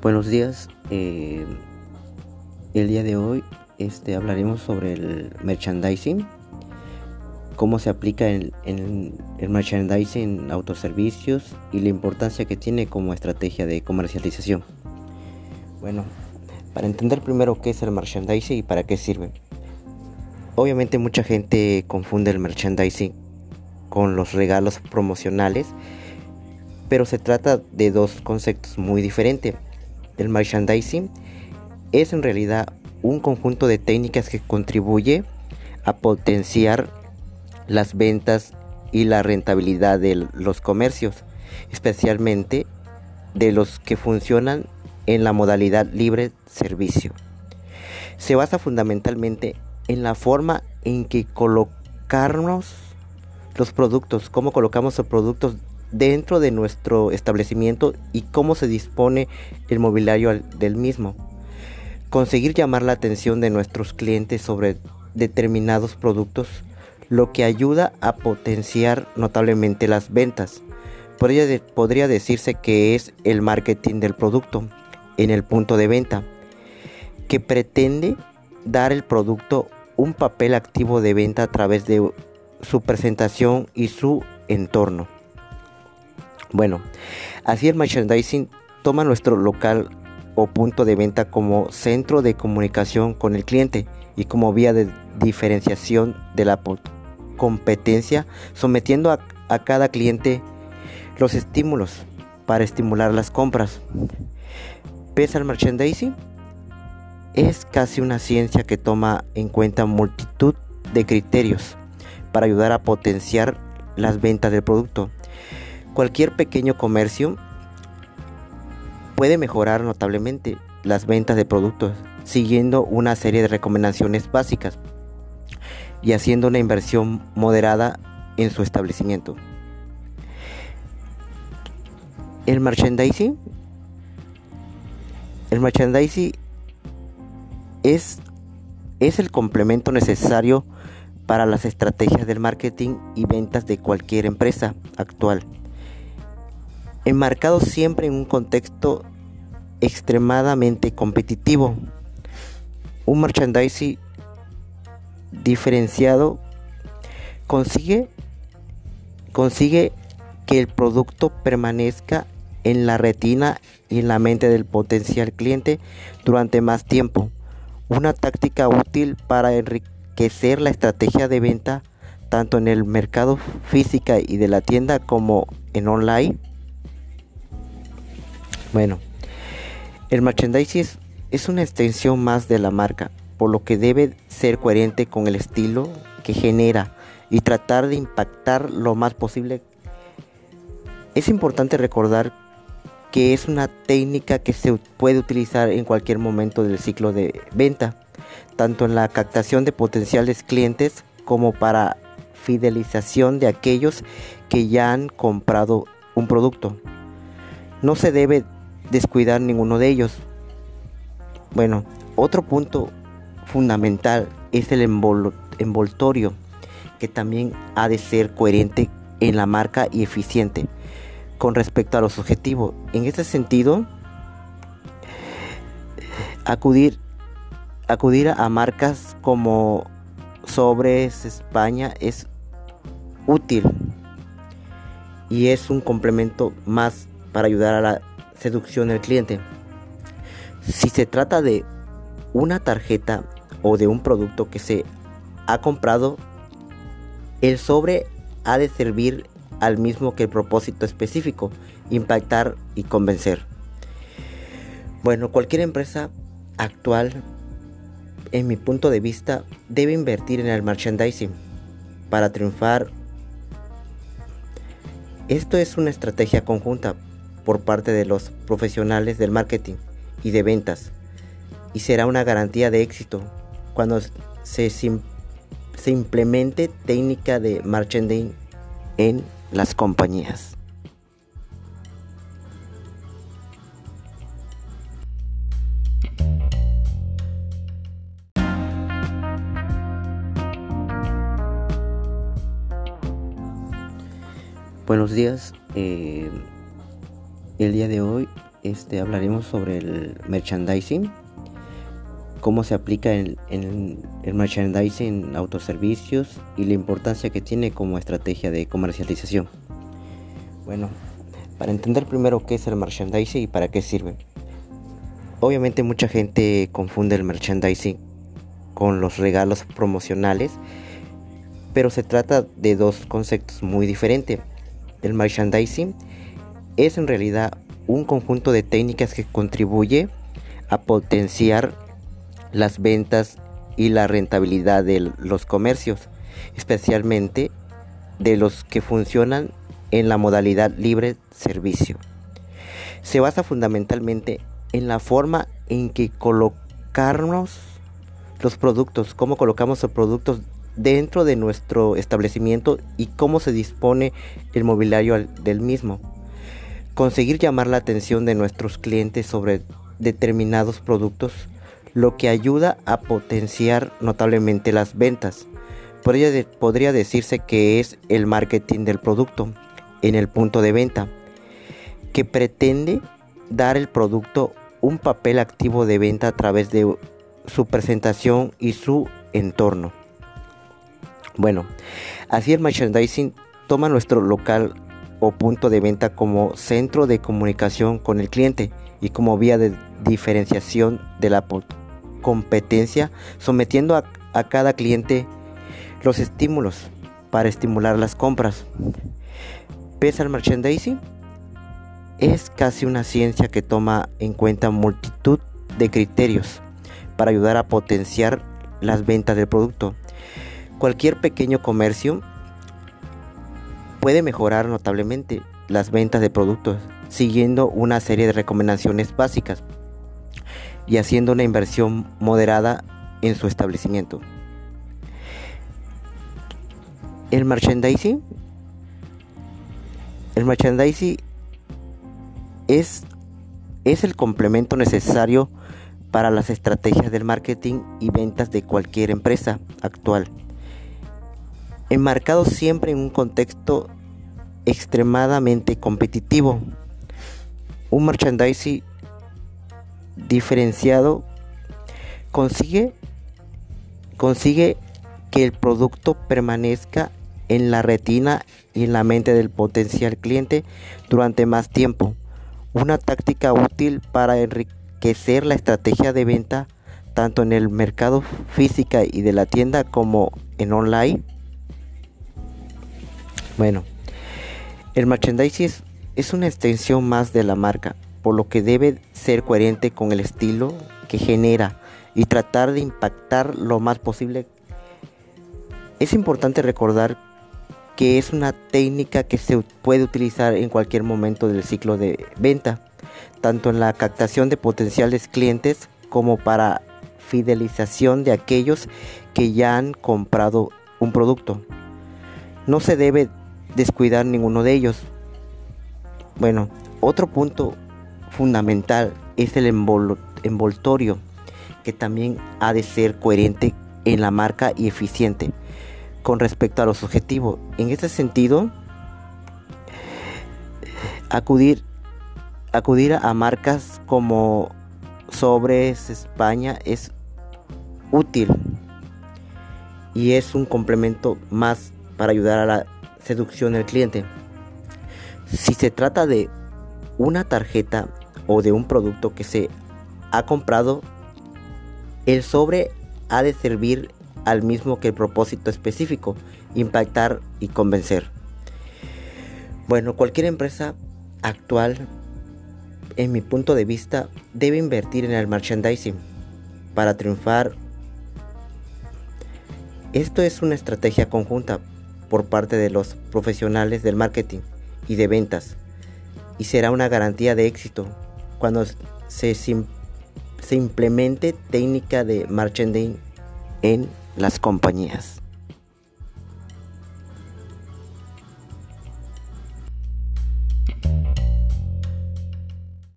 Buenos días. Eh, el día de hoy este, hablaremos sobre el merchandising, cómo se aplica en, el merchandising en autoservicios y la importancia que tiene como estrategia de comercialización. Bueno, para entender primero qué es el merchandising y para qué sirve. Obviamente mucha gente confunde el merchandising con los regalos promocionales, pero se trata de dos conceptos muy diferentes. El merchandising es en realidad un conjunto de técnicas que contribuye a potenciar las ventas y la rentabilidad de los comercios, especialmente de los que funcionan en la modalidad libre servicio. Se basa fundamentalmente en la forma en que colocarnos los productos, cómo colocamos los productos dentro de nuestro establecimiento y cómo se dispone el mobiliario del mismo. Conseguir llamar la atención de nuestros clientes sobre determinados productos, lo que ayuda a potenciar notablemente las ventas. Podría, podría decirse que es el marketing del producto en el punto de venta, que pretende dar el producto un papel activo de venta a través de su presentación y su entorno. Bueno, así el merchandising toma nuestro local o punto de venta como centro de comunicación con el cliente y como vía de diferenciación de la competencia, sometiendo a, cada cliente los estímulos para estimular las compras. Pese al merchandising, es casi una ciencia que toma en cuenta multitud de criterios para ayudar a potenciar las ventas del producto Cualquier pequeño comercio puede mejorar notablemente las ventas de productos siguiendo una serie de recomendaciones básicas y haciendo una inversión moderada en su establecimiento. El merchandising el merchandising es, es el complemento necesario para las estrategias del marketing y ventas de cualquier empresa actual enmarcado siempre en un contexto extremadamente competitivo. Un merchandising diferenciado consigue, que el producto permanezca en la retina y en la mente del potencial cliente durante más tiempo. Una táctica útil para enriquecer la estrategia de venta tanto en el mercado física y de la tienda como en online bueno, el merchandising es, una extensión más de la marca, por lo que debe ser coherente con el estilo que genera y tratar de impactar lo más posible. Es importante recordar que es una técnica que se puede utilizar en cualquier momento del ciclo de venta, tanto en la captación de potenciales clientes como para fidelización de aquellos que ya han comprado un producto. No se debe descuidar ninguno de ellos. Bueno, otro punto fundamental es el envoltorio, que también ha de ser coherente en la marca y eficiente con respecto a los objetivos. En este sentido, acudir, acudir a marcas como Sobres España es útil y es un complemento más para ayudar a la seducción del cliente. Si se trata de una tarjeta o de un producto que se ha comprado, el sobre ha de servir al mismo que el propósito específico, impactar y convencer. Bueno, cualquier empresa actual, en mi punto de vista, debe invertir en el merchandising para triunfar. Esto es una estrategia conjunta por parte de los profesionales del marketing y de ventas y será una garantía de éxito cuando se, se implemente técnica de marketing en las compañías. Buenos días. Eh, el día de hoy este, hablaremos sobre el merchandising, cómo se aplica en, el merchandising en autoservicios y la importancia que tiene como estrategia de comercialización. Bueno, para entender primero qué es el merchandising y para qué sirve. Obviamente mucha gente confunde el merchandising con los regalos promocionales, pero se trata de dos conceptos muy diferentes. El merchandising es en realidad un conjunto de técnicas que contribuye a potenciar las ventas y la rentabilidad de los comercios, especialmente de los que funcionan en la modalidad libre servicio. Se basa fundamentalmente en la forma en que colocarnos los productos, cómo colocamos los productos dentro de nuestro establecimiento y cómo se dispone el mobiliario del mismo conseguir llamar la atención de nuestros clientes sobre determinados productos, lo que ayuda a potenciar notablemente las ventas. Podría, podría decirse que es el marketing del producto en el punto de venta, que pretende dar el producto un papel activo de venta a través de su presentación y su entorno. Bueno, así el merchandising toma nuestro local o punto de venta como centro de comunicación con el cliente y como vía de diferenciación de la competencia, sometiendo a, cada cliente los estímulos para estimular las compras. Pese al merchandising, es casi una ciencia que toma en cuenta multitud de criterios para ayudar a potenciar las ventas del producto. Cualquier pequeño comercio puede mejorar notablemente las ventas de productos siguiendo una serie de recomendaciones básicas y haciendo una inversión moderada en su establecimiento. El merchandising el merchandising es, es el complemento necesario para las estrategias del marketing y ventas de cualquier empresa actual enmarcado siempre en un contexto extremadamente competitivo. Un merchandising diferenciado consigue, consigue que el producto permanezca en la retina y en la mente del potencial cliente durante más tiempo. Una táctica útil para enriquecer la estrategia de venta tanto en el mercado física y de la tienda como en online bueno, el merchandising es, una extensión más de la marca, por lo que debe ser coherente con el estilo que genera y tratar de impactar lo más posible. Es importante recordar que es una técnica que se puede utilizar en cualquier momento del ciclo de venta, tanto en la captación de potenciales clientes como para fidelización de aquellos que ya han comprado un producto. No se debe descuidar ninguno de ellos. Bueno, otro punto fundamental es el envoltorio, que también ha de ser coherente en la marca y eficiente con respecto a los objetivos. En este sentido, acudir, acudir a marcas como Sobres España es útil y es un complemento más para ayudar a la seducción del cliente. Si se trata de una tarjeta o de un producto que se ha comprado, el sobre ha de servir al mismo que el propósito específico, impactar y convencer. Bueno, cualquier empresa actual, en mi punto de vista, debe invertir en el merchandising para triunfar. Esto es una estrategia conjunta por parte de los profesionales del marketing y de ventas y será una garantía de éxito cuando se, se implemente técnica de marketing en las compañías.